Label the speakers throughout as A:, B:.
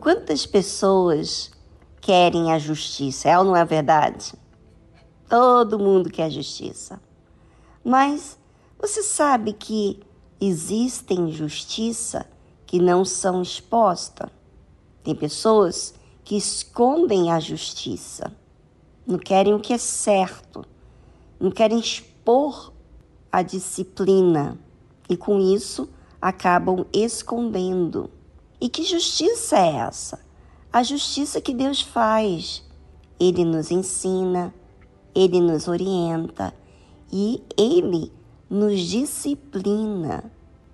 A: Quantas pessoas querem a justiça? É ou não é verdade? Todo mundo quer justiça. Mas você sabe que existem justiça que não são expostas? Tem pessoas que escondem a justiça, não querem o que é certo, não querem expor a disciplina e com isso acabam escondendo. E que justiça é essa? A justiça que Deus faz. Ele nos ensina, ele nos orienta e ele nos disciplina.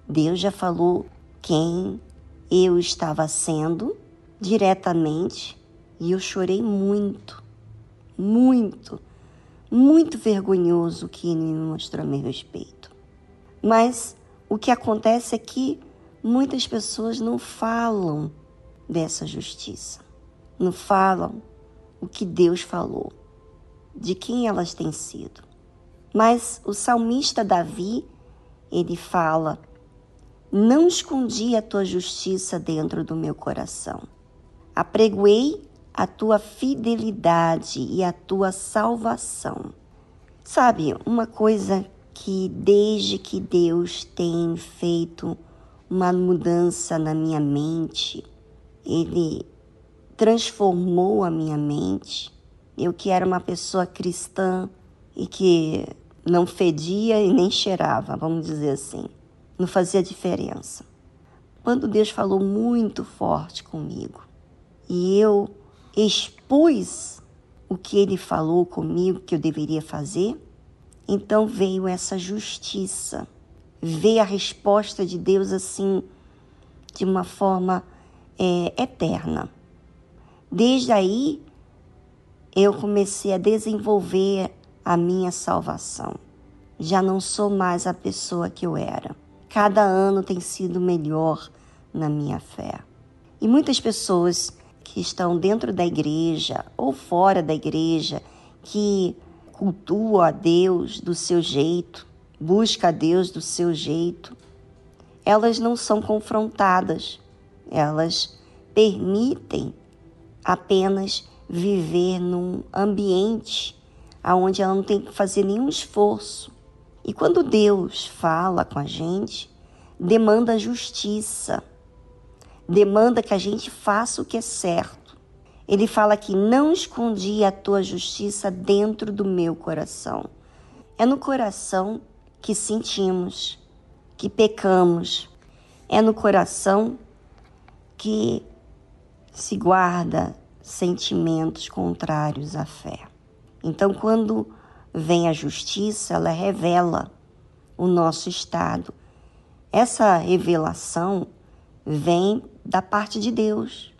A: Deus já falou quem eu estava sendo diretamente e eu chorei muito, muito, muito vergonhoso que ele me mostrou a meu respeito. Mas o que acontece é que muitas pessoas não falam dessa justiça, não falam o que Deus falou, de quem elas têm sido. Mas o salmista Davi, ele fala: Não escondi a tua justiça dentro do meu coração. Apregoei a tua fidelidade e a tua salvação. Sabe, uma coisa que desde que Deus tem feito uma mudança na minha mente, Ele transformou a minha mente. Eu que era uma pessoa cristã e que não fedia e nem cheirava, vamos dizer assim, não fazia diferença. Quando Deus falou muito forte comigo, e eu expus o que ele falou comigo que eu deveria fazer, então veio essa justiça. Veio a resposta de Deus assim, de uma forma é, eterna. Desde aí, eu comecei a desenvolver a minha salvação. Já não sou mais a pessoa que eu era. Cada ano tem sido melhor na minha fé. E muitas pessoas que estão dentro da igreja ou fora da igreja, que cultuam a Deus do seu jeito, busca a Deus do seu jeito, elas não são confrontadas, elas permitem apenas viver num ambiente onde ela não tem que fazer nenhum esforço. E quando Deus fala com a gente, demanda justiça demanda que a gente faça o que é certo. Ele fala que não escondi a tua justiça dentro do meu coração. É no coração que sentimos, que pecamos. É no coração que se guarda sentimentos contrários à fé. Então, quando vem a justiça, ela revela o nosso estado. Essa revelação vem da parte de Deus,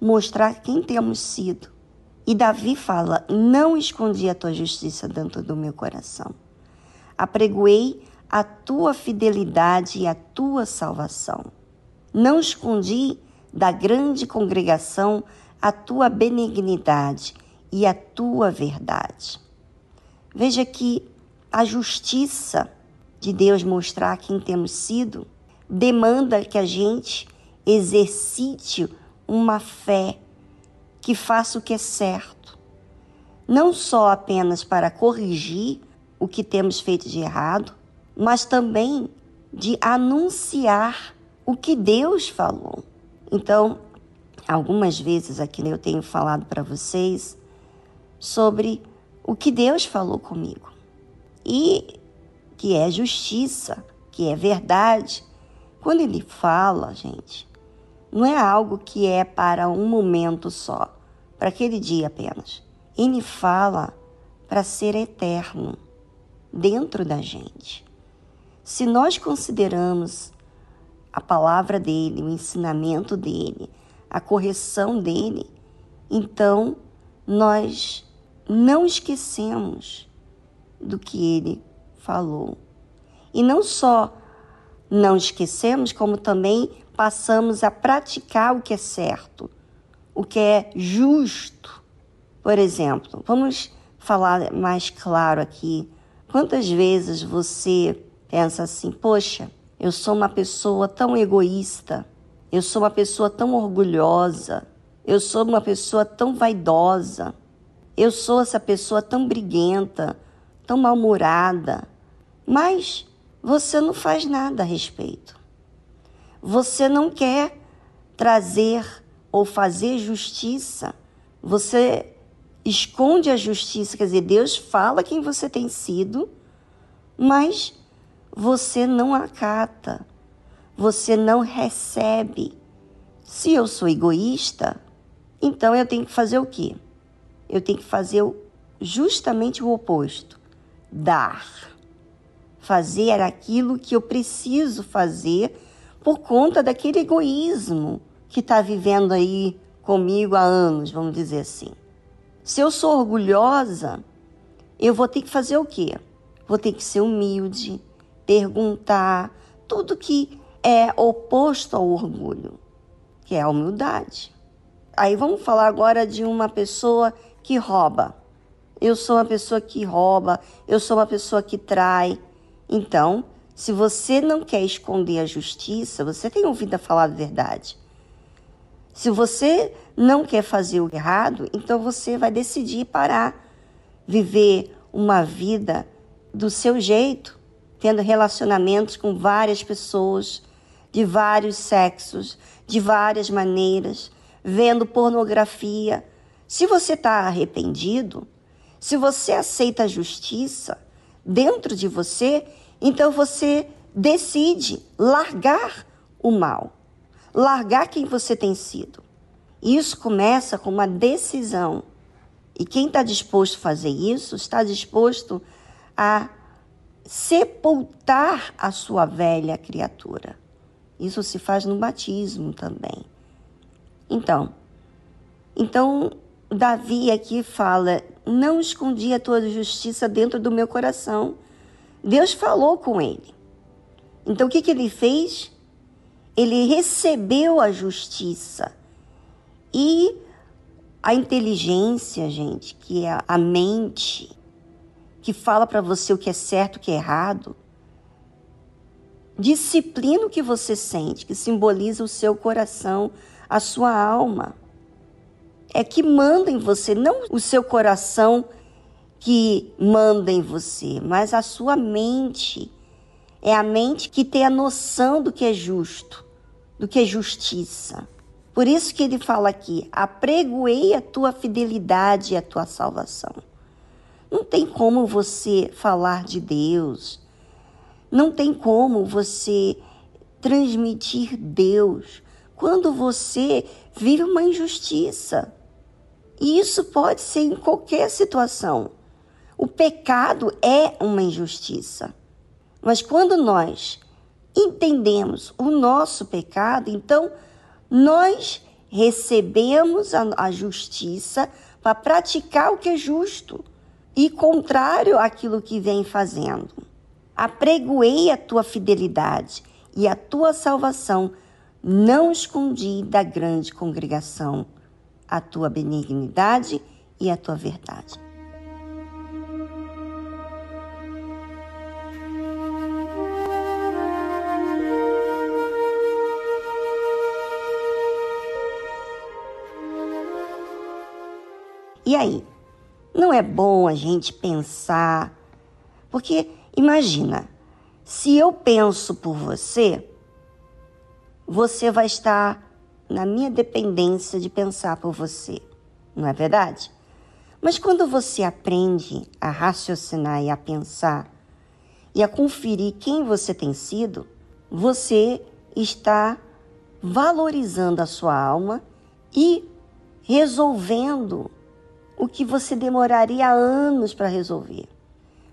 A: mostrar quem temos sido. E Davi fala: Não escondi a tua justiça dentro do meu coração. Apregoei a tua fidelidade e a tua salvação. Não escondi da grande congregação a tua benignidade e a tua verdade. Veja que a justiça de Deus mostrar quem temos sido demanda que a gente exercite uma fé que faça o que é certo, não só apenas para corrigir o que temos feito de errado, mas também de anunciar o que Deus falou. Então, algumas vezes aqui eu tenho falado para vocês sobre o que Deus falou comigo e que é justiça, que é verdade. Quando ele fala, gente, não é algo que é para um momento só, para aquele dia apenas. Ele fala para ser eterno dentro da gente. Se nós consideramos a palavra dele, o ensinamento dele, a correção dele, então nós não esquecemos do que ele falou. E não só não esquecemos, como também passamos a praticar o que é certo, o que é justo. Por exemplo, vamos falar mais claro aqui. Quantas vezes você pensa assim, poxa, eu sou uma pessoa tão egoísta, Eu sou uma pessoa tão orgulhosa. Eu sou uma pessoa tão vaidosa. Eu sou essa pessoa tão briguenta, tão mal-humorada. Mas você não faz nada a respeito. Você não quer trazer ou fazer justiça. Você esconde a justiça, quer dizer, Deus fala quem você tem sido, mas você não acata, você não recebe. Se eu sou egoísta, então eu tenho que fazer o quê? Eu tenho que fazer justamente o oposto: dar. Fazer aquilo que eu preciso fazer por conta daquele egoísmo que está vivendo aí comigo há anos, vamos dizer assim. Se eu sou orgulhosa, eu vou ter que fazer o quê? Vou ter que ser humilde, perguntar, tudo que é oposto ao orgulho, que é a humildade. Aí vamos falar agora de uma pessoa que rouba. Eu sou uma pessoa que rouba, eu sou uma pessoa que trai. Então, se você não quer esconder a justiça, você tem ouvido a falar a verdade. Se você não quer fazer o errado, então você vai decidir parar, viver uma vida do seu jeito, tendo relacionamentos com várias pessoas, de vários sexos, de várias maneiras, vendo pornografia. Se você está arrependido, se você aceita a justiça dentro de você, então você decide largar o mal largar quem você tem sido. Isso começa com uma decisão. E quem está disposto a fazer isso está disposto a sepultar a sua velha criatura. Isso se faz no batismo também. Então, então Davi aqui fala: não escondi a tua justiça dentro do meu coração. Deus falou com ele. Então o que, que ele fez? Ele recebeu a justiça. E a inteligência, gente, que é a mente, que fala para você o que é certo, o que é errado, disciplina o que você sente, que simboliza o seu coração, a sua alma. É que manda em você, não o seu coração que manda em você, mas a sua mente. É a mente que tem a noção do que é justo do que justiça. Por isso que ele fala aqui: apregoei a tua fidelidade e a tua salvação. Não tem como você falar de Deus, não tem como você transmitir Deus quando você vive uma injustiça. E isso pode ser em qualquer situação. O pecado é uma injustiça. Mas quando nós entendemos o nosso pecado, então nós recebemos a, a justiça para praticar o que é justo e contrário àquilo que vem fazendo. Apregoei a tua fidelidade e a tua salvação, não escondi da grande congregação a tua benignidade e a tua verdade. E aí? Não é bom a gente pensar? Porque imagina, se eu penso por você, você vai estar na minha dependência de pensar por você, não é verdade? Mas quando você aprende a raciocinar e a pensar e a conferir quem você tem sido, você está valorizando a sua alma e resolvendo o que você demoraria anos para resolver.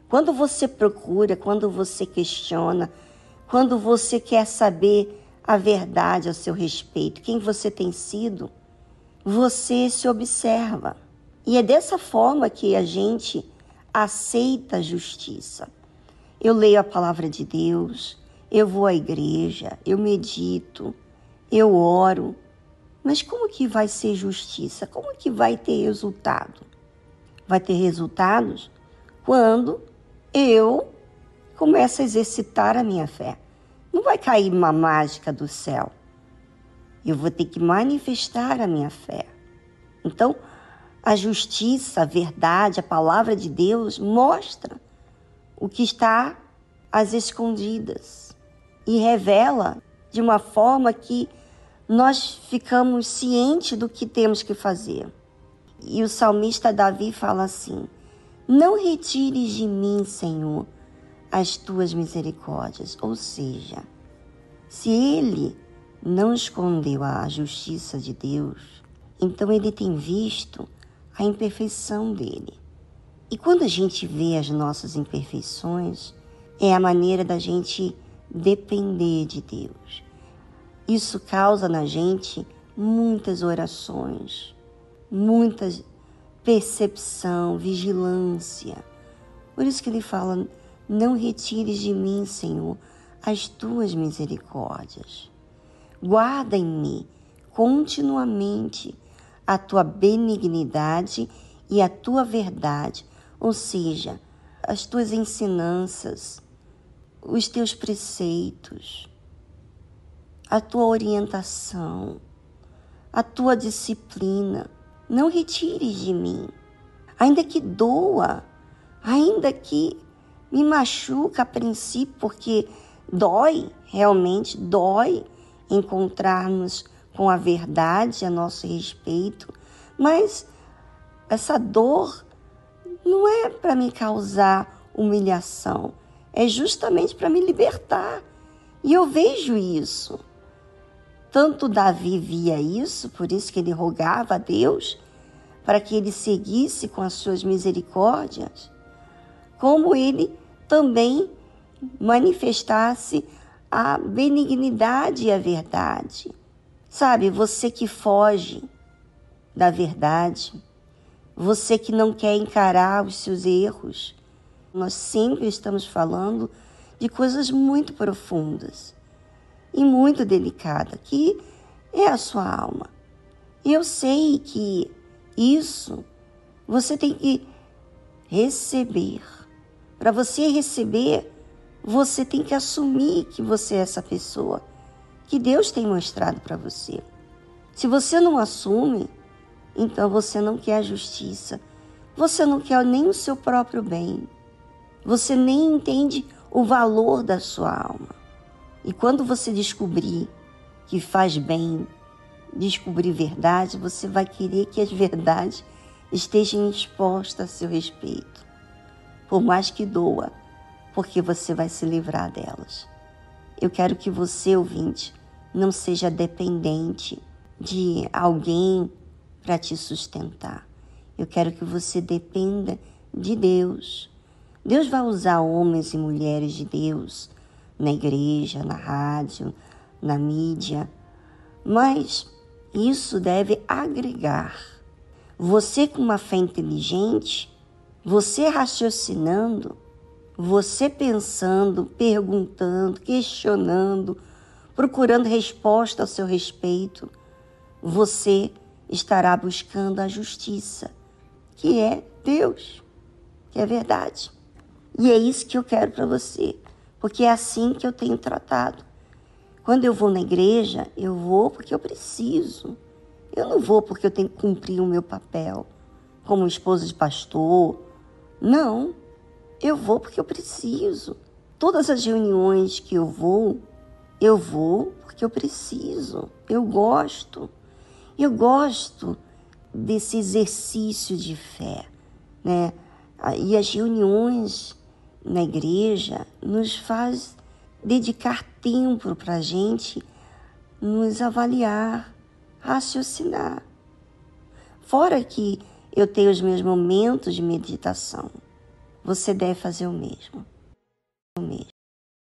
A: Quando você procura, quando você questiona, quando você quer saber a verdade a seu respeito, quem você tem sido, você se observa. E é dessa forma que a gente aceita a justiça. Eu leio a palavra de Deus, eu vou à igreja, eu medito, eu oro, mas como que vai ser justiça? Como que vai ter resultado? Vai ter resultados quando eu começo a exercitar a minha fé. Não vai cair uma mágica do céu. Eu vou ter que manifestar a minha fé. Então, a justiça, a verdade, a palavra de Deus mostra o que está às escondidas e revela de uma forma que nós ficamos cientes do que temos que fazer. E o salmista Davi fala assim: Não retires de mim, Senhor, as tuas misericórdias. Ou seja, se ele não escondeu a justiça de Deus, então ele tem visto a imperfeição dele. E quando a gente vê as nossas imperfeições, é a maneira da gente depender de Deus. Isso causa na gente muitas orações, muita percepção, vigilância. Por isso que ele fala: Não retires de mim, Senhor, as tuas misericórdias. Guarda em mim continuamente a tua benignidade e a tua verdade, ou seja, as tuas ensinanças, os teus preceitos, a tua orientação, a tua disciplina. Não retires de mim, ainda que doa, ainda que me machuca a princípio, porque dói, realmente dói encontrarmos com a verdade a nosso respeito, mas essa dor não é para me causar humilhação, é justamente para me libertar. E eu vejo isso. Tanto Davi via isso, por isso que ele rogava a Deus para que ele seguisse com as suas misericórdias, como ele também manifestasse a benignidade e a verdade. Sabe, você que foge da verdade, você que não quer encarar os seus erros, nós sempre estamos falando de coisas muito profundas e muito delicadas, que é a sua alma. Eu sei que isso você tem que receber. Para você receber, você tem que assumir que você é essa pessoa que Deus tem mostrado para você. Se você não assume, então você não quer a justiça. Você não quer nem o seu próprio bem. Você nem entende o valor da sua alma. E quando você descobrir que faz bem, descobrir verdade, você vai querer que as verdades estejam expostas a seu respeito. Por mais que doa, porque você vai se livrar delas. Eu quero que você, ouvinte, não seja dependente de alguém para te sustentar. Eu quero que você dependa de Deus. Deus vai usar homens e mulheres de Deus na igreja, na rádio, na mídia, mas isso deve agregar. Você com uma fé inteligente, você raciocinando, você pensando, perguntando, questionando, procurando resposta ao seu respeito, você estará buscando a justiça, que é Deus, que é verdade. E é isso que eu quero para você, porque é assim que eu tenho tratado. Quando eu vou na igreja, eu vou porque eu preciso. Eu não vou porque eu tenho que cumprir o meu papel como esposa de pastor. Não. Eu vou porque eu preciso. Todas as reuniões que eu vou, eu vou porque eu preciso. Eu gosto. Eu gosto desse exercício de fé, né? E as reuniões na igreja nos faz dedicar tempo para a gente nos avaliar, raciocinar. Fora que eu tenho os meus momentos de meditação. Você deve fazer o mesmo. O mesmo.